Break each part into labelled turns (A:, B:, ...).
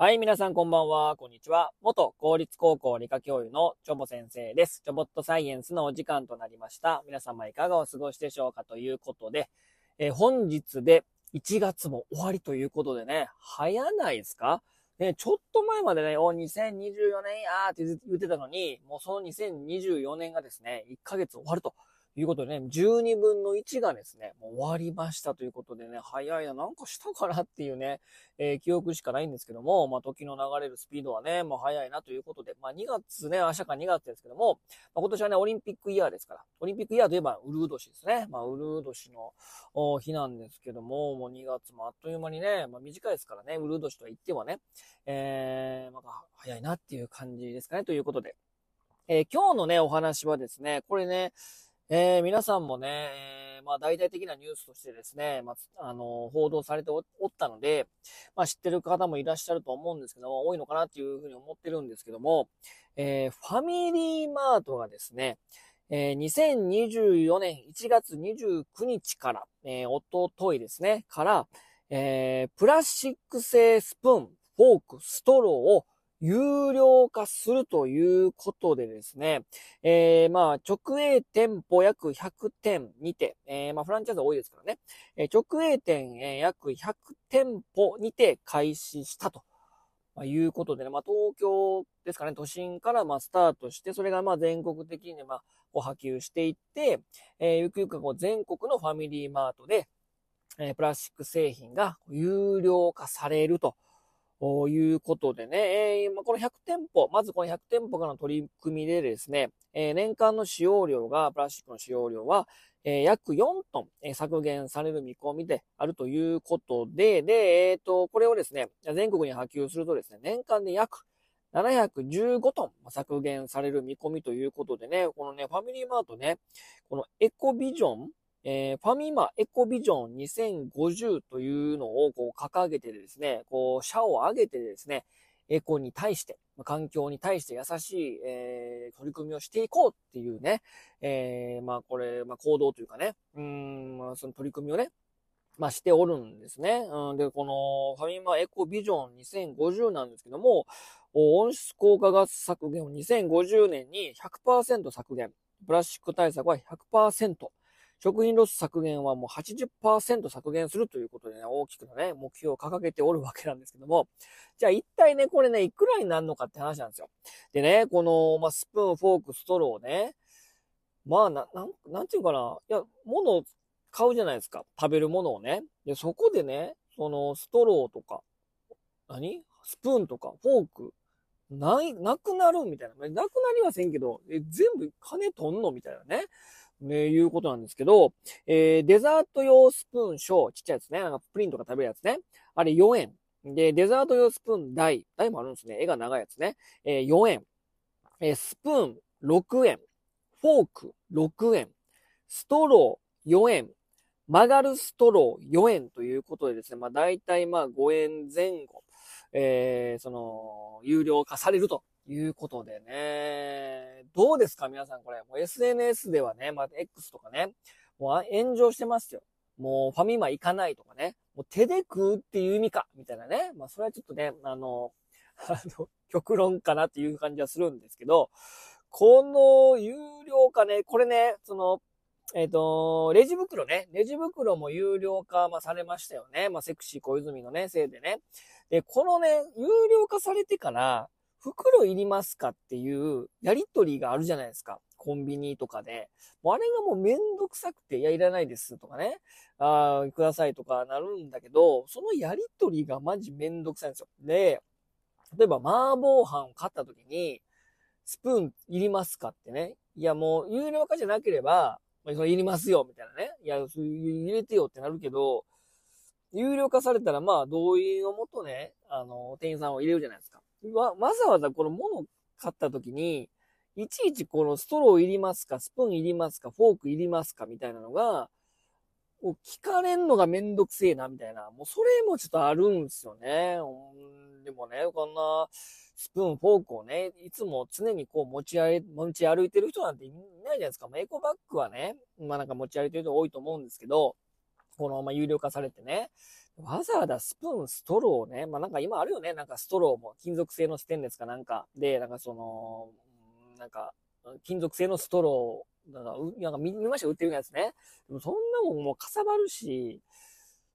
A: はい、皆さんこんばんは、こんにちは。元公立高校理科教諭のチョボ先生です。チョボットサイエンスのお時間となりました。皆様いかがお過ごしでしょうかということで、え、本日で1月も終わりということでね、早ないですか？ね、ちょっと前までね、お、2024年やーって言ってたのに、もうその2024年がですね、1ヶ月終わるということでね、12分の1がですね、もう終わりましたということでね、早いな、なんかしたかなっていうね、えー、記憶しかないんですけども、まあ、時の流れるスピードはね、もう早いなということで、まあ、2月ね、明日か2月ですけども、まあ、今年はね、オリンピックイヤーですから、オリンピックイヤーといえば、ウルー年ですね。まあ、ウルー年の日なんですけども、もう2月もあっという間にね、まあ、短いですからね、ウルー年とは言ってもね、えー、まあ、早いなっていう感じですかね、ということで。えー、今日のね、お話はですね、これね、えー、皆さんもね、えー、まあ大々的なニュースとしてですね、まあ、あの、報道されておったので、まあ知ってる方もいらっしゃると思うんですけども、多いのかなっていうふうに思ってるんですけども、えー、ファミリーマートがですね、えー、2024年1月29日から、えー、おとといですね、から、えー、プラスチック製スプーン、フォーク、ストローを有料化するということでですね、えー、まあ、直営店舗約100店にて、えー、まあ、フランチャイズ多いですからね、えー、直営店、えー、約100店舗にて開始したと。まあ、いうことでね、まあ、東京ですかね、都心からまあスタートして、それがまあ全国的にまあこう波及していって、えー、ゆくゆくこう全国のファミリーマートで、えー、プラスチック製品が有料化されると。ということでね、えー、この100店舗、まずこの100店舗からの取り組みでですね、えー、年間の使用量が、プラスチックの使用量は、えー、約4トン、削減される見込みであるということで、で、えっ、と、これをですね、全国に波及するとですね、年間で約715トン削減される見込みということでね、このね、ファミリーマートね、このエコビジョン、えー、ファミマエコビジョン2050というのをこう掲げてですね、こう、社を挙げてですね、エコに対して、環境に対して優しい、えー、取り組みをしていこうっていうね、えー、まあこれ、まあ行動というかね、うん、まあその取り組みをね、まあしておるんですね。うん、で、このファミマエコビジョン2050なんですけども、温室効果ガス削減を2050年に100%削減。プラスチック対策は100%。食品ロス削減はもう80%削減するということでね、大きくのね、目標を掲げておるわけなんですけども、じゃあ一体ね、これね、いくらになるのかって話なんですよ。でね、この、まあ、スプーン、フォーク、ストローね、まあ、な、なん、なんていうかな、いや、物を買うじゃないですか。食べるものをね。で、そこでね、その、ストローとか、何？スプーンとか、フォーク、ない、なくなるみたいな。なくなりはせんけど、え、全部金取んの？みたいなね。ね、いうことなんですけど、えー、デザート用スプーン小、ちっちゃいやつね、なんかプリンとか食べるやつね。あれ4円。で、デザート用スプーン大。大もあるんですね。絵が長いやつね。えー、4円。えー、スプーン6円。フォーク6円。ストロー4円。曲がるストロー4円ということでですね、まあ大体まあ5円前後、えー、その、有料化されるということでね。どうですか皆さんこれ。もう SNS ではね、まあ、X とかね、もう炎上してますよ。もうファミマ行かないとかね。もう手で食うっていう意味かみたいなね。まあ、それはちょっとね、あの、あの、極論かなっていう感じはするんですけど、この有料化ね、これね、その、えっ、ー、と、レジ袋ね。レジ袋も有料化、まあ、されましたよね。まあ、セクシー小泉のね、せいでね。で、このね、有料化されてから、袋いりますかっていうやりとりがあるじゃないですか。コンビニとかで。もうあれがもうめんどくさくて、いや、いらないですとかね。ああ、くださいとかなるんだけど、そのやりとりがマジめんどくさいんですよ。で、例えば麻婆飯を買った時に、スプーンいりますかってね。いや、もう有料化じゃなければ、まあ、それいりますよ、みたいなね。いや、入れてよってなるけど、有料化されたら、まあ、同意のもとね、あの、店員さんを入れるじゃないですか。わ、わざわざこの物を買った時に、いちいちこのストローいりますか、スプーンいりますか、フォークいりますか、みたいなのが、もう聞かれんのがめんどくせえな、みたいな。もうそれもちょっとあるんですよね。うん、でもね、こんなスプーン、フォークをね、いつも常にこう持ち歩持ち歩いてる人なんていないじゃないですか。まあ、エコバッグはね、まあなんか持ち歩いてる人多いと思うんですけど、このまま有料化されてね。わざわざスプーン、ストローね。まあなんか今あるよね。なんかストローも金属製のステンレスかなんか。で、なんかその、なんか、金属製のストロー、なんか、なんか見ました？売ってるやつね。でもそんなもんもうかさばるし、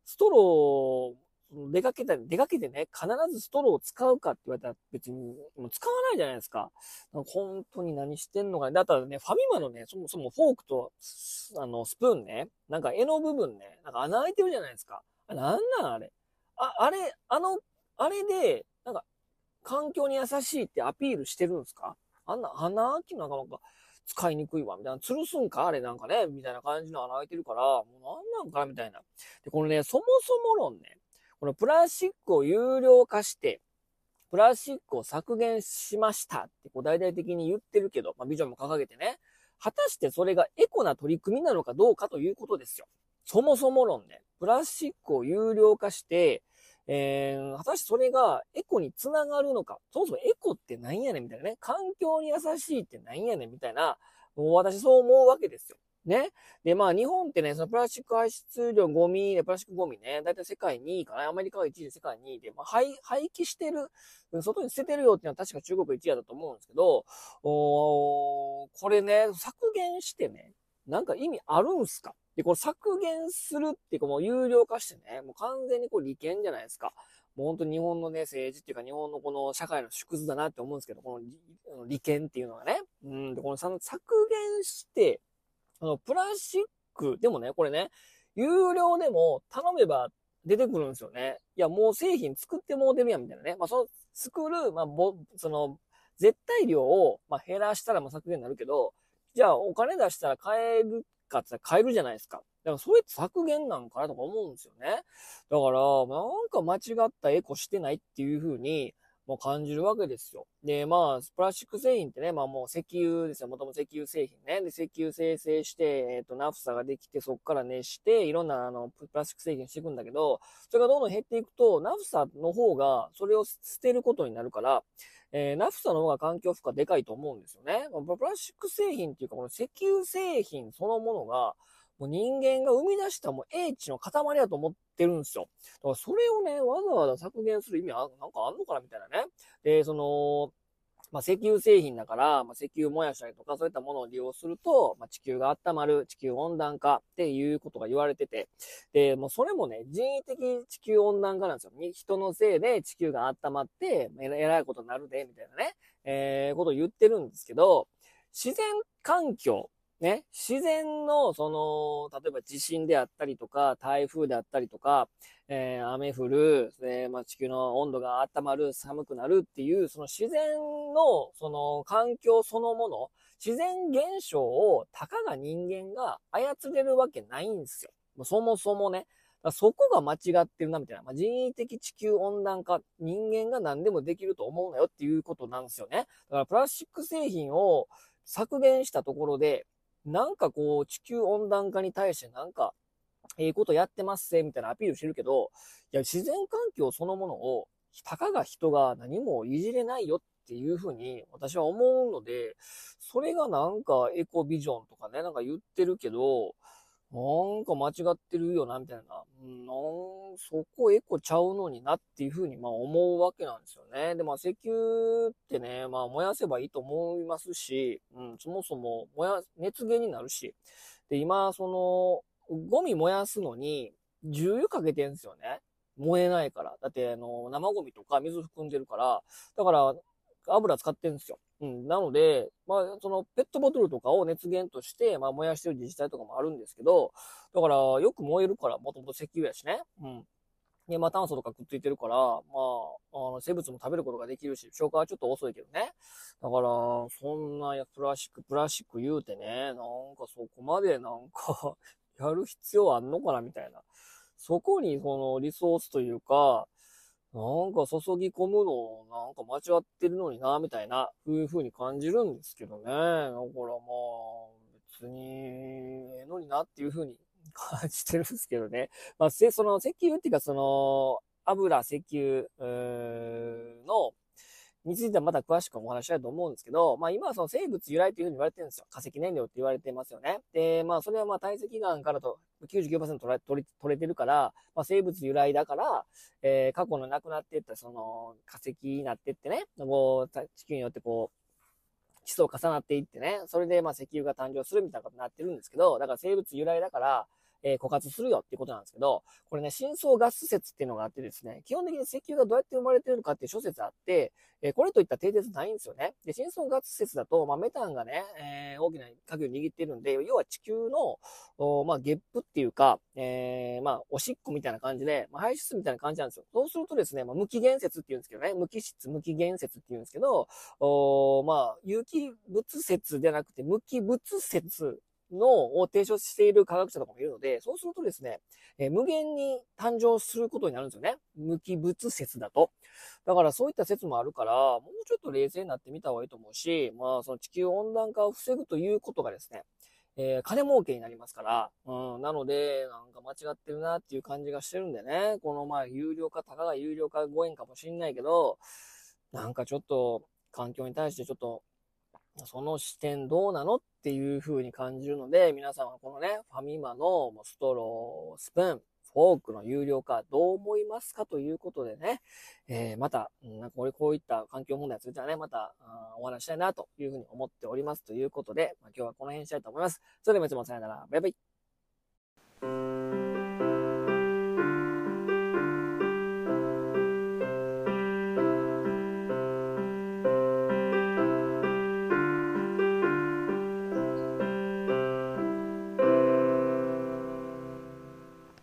A: ストロー、出かけた、出かけてね、必ずストローを使うかって言われたら別に、もう使わないじゃないですか。か本当に何してんのかね。だったらね、ファミマのね、そもそもフォークと、あの、スプーンね、なんか柄の部分ね、なんか穴開いてるじゃないですか。なんなんあれ。あ、あれ、あの、あれで、なんか、環境に優しいってアピールしてるんですか？あんな穴開きなかなか使いにくいわ、みたいな。吊るすんか？あれなんかね、みたいな感じの穴開いてるから、もうなんなんかみたいな。で、このね、そもそも論ね、このプラスチックを有料化して、プラスチックを削減しましたってこう大々的に言ってるけど、まあ、ビジョンも掲げてね、果たしてそれがエコな取り組みなのかどうかということですよ。そもそも論ね、プラスチックを有料化して、えー、果たしてそれがエコにつながるのか、そもそもエコって何やねんみたいなね、環境に優しいって何やねんみたいな、もう私そう思うわけですよ。ね。で、まあ日本ってね、そのプラスチック排出量ゴミ、プラスチックゴミね、だいたい世界2位かな、アメリカが1位で世界2位で、まあ廃、廃棄してる、外に捨ててるよっていうのは確か中国1位だと思うんですけど、おこれね、削減してね、なんか意味あるんすか？で、これ削減するっていうかもう有料化してね、もう完全にこれ利権じゃないですか。もう本当に日本のね、政治っていうか日本のこの社会の縮図だなって思うんですけど、この利権っていうのがね。うん、で、この削減して、あの、プラスチック、でもね、これね、有料でも頼めば出てくるんですよね。いや、もう製品作ってもうてるやん、みたいなね。まあ、その、作る、まあ、ぼ、その、絶対量を、まあ、減らしたら、まあ、削減になるけど、じゃあ、お金出したら買えるかって買えるじゃないですか。だからそれって削減なんかなとか思うんですよね。だから、なんか間違ったエコしてないっていう風に、もう感じるわけですよ。で、まあ、プラスチック製品ってね、まあもう石油ですよ。もともと石油製品ね。で、石油生成して、えっ、ー、と、ナフサができて、そこから熱して、いろんなあの、プラスチック製品していくんだけど、それがどんどん減っていくと、ナフサの方が、それを捨てることになるから、えー、ナフサの方が環境負荷でかいと思うんですよね。プラスチック製品っていうか、この石油製品そのものが、もう人間が生み出したもう英知の塊だと思ってるんですよ。だからそれをね、わざわざ削減する意味はなんかあんのかなみたいなね。で、その、まあ、石油製品だから、まあ、石油燃やしたりとか、そういったものを利用すると、まあ、地球が温まる、地球温暖化っていうことが言われてて、で、もうそれもね、人為的地球温暖化なんですよ。人のせいで地球が温まって、えらいことになるで、みたいなね、えー、ことを言ってるんですけど、自然環境ね、自然の、その、例えば地震であったりとか、台風であったりとか、えー、雨降る、えー、まあ、地球の温度が温まる、寒くなるっていう、その自然の、その環境そのもの、自然現象をたかが人間が操れるわけないんですよ。もそもそもね。そこが間違ってるな、みたいな。まあ、人為的地球温暖化、人間が何でもできると思うなよっていうことなんですよね。だからプラスチック製品を削減したところで、なんかこう、地球温暖化に対してなんか、ええことやってますせ、みたいなアピールしてるけど、いや、自然環境そのものを、たかが人が何もいじれないよっていうふうに私は思うので、それがなんかエコビジョンとかね、なんか言ってるけど、なんか間違ってるよな、みたいな。うん、なんそこエコちゃうのになっていうふうに、まあ思うわけなんですよね。で、まあ石油ってね、まあ燃やせばいいと思いますし、うん、そもそも燃や、熱源になるし。で、今、その、ゴミ燃やすのに、重油かけてんですよね。燃えないから。だって、あの、生ゴミとか水含んでるから。だから、油使ってるんですよ。うん。なので、まあ、その、ペットボトルとかを熱源として、まあ、燃やしてる自治体とかもあるんですけど、だから、よく燃えるから、もともと石油やしね。うん。で、まあ、炭素とかくっついてるから、まあ、あの、生物も食べることができるし、消化はちょっと遅いけどね。だから、そんなや、プラスチック、プラスチック言うてね、なんかそこまでなんか やる必要あんのかなみたいな。そこに、その、リソースというか、なんか注ぎ込むの、なんか間違ってるのにな、みたいな、そういうに感じるんですけどね。だからまあ、別に、ええのになっていうふうに感じてるんですけどね。まあ、せ、その石油っていうか、その、油、石油、の、についてはまた詳しくお話したいと思うんですけど、まあ今はその生物由来というふうに言われてるんですよ。化石燃料って言われてますよね。で、まあそれはまあ堆積岩からと99%取れ取れてるから、まあ生物由来だから、えー、過去の亡くなっていったその化石になってってね、こう地球によってこう、基礎を重なっていってね、それでまあ石油が誕生するみたいなことになってるんですけど、だから生物由来だから、えー、枯渇するよっていうことなんですけど、これね、深層ガス説っていうのがあってですね、基本的に石油がどうやって生まれてるのかっていう諸説あって、えー、これといった定説ないんですよね。で、深層ガス説だと、まあ、メタンがね、えー、大きな鍵を握ってるんで、要は地球の、おまあ、ゲップっていうか、え、まあ、おしっこみたいな感じで、まあ、排出みたいな感じなんですよ。そうするとですね、まあ、無機原説って言うんですけどね、無機質、無機原説って言うんですけど、おまあ、有機物説じゃなくて、無機物説のを提唱している科学者とかもいるので、そうするとですね、えー、無限に誕生することになるんですよね。無機物説だと。だからそういった説もあるから、もうちょっと冷静になってみた方がいいと思うし、まあその地球温暖化を防ぐということがですね、えー、金儲けになりますから、うん、なので、なんか間違ってるなっていう感じがしてるんでね、このまあ有料化、たかが有料化5円かもしんないけど、なんかちょっと環境に対してちょっとその視点どうなのっていう風に感じるので、皆さんはこのね、ファミマのストロー、スプーン、フォークの有料化どう思いますかということでね、えー、また、なんかこれこういった環境問題についてはね、またお話したいなというふうに思っておりますということで、まあ、今日はこの辺にしたいと思います。それではいつもさよなら。バイバイ。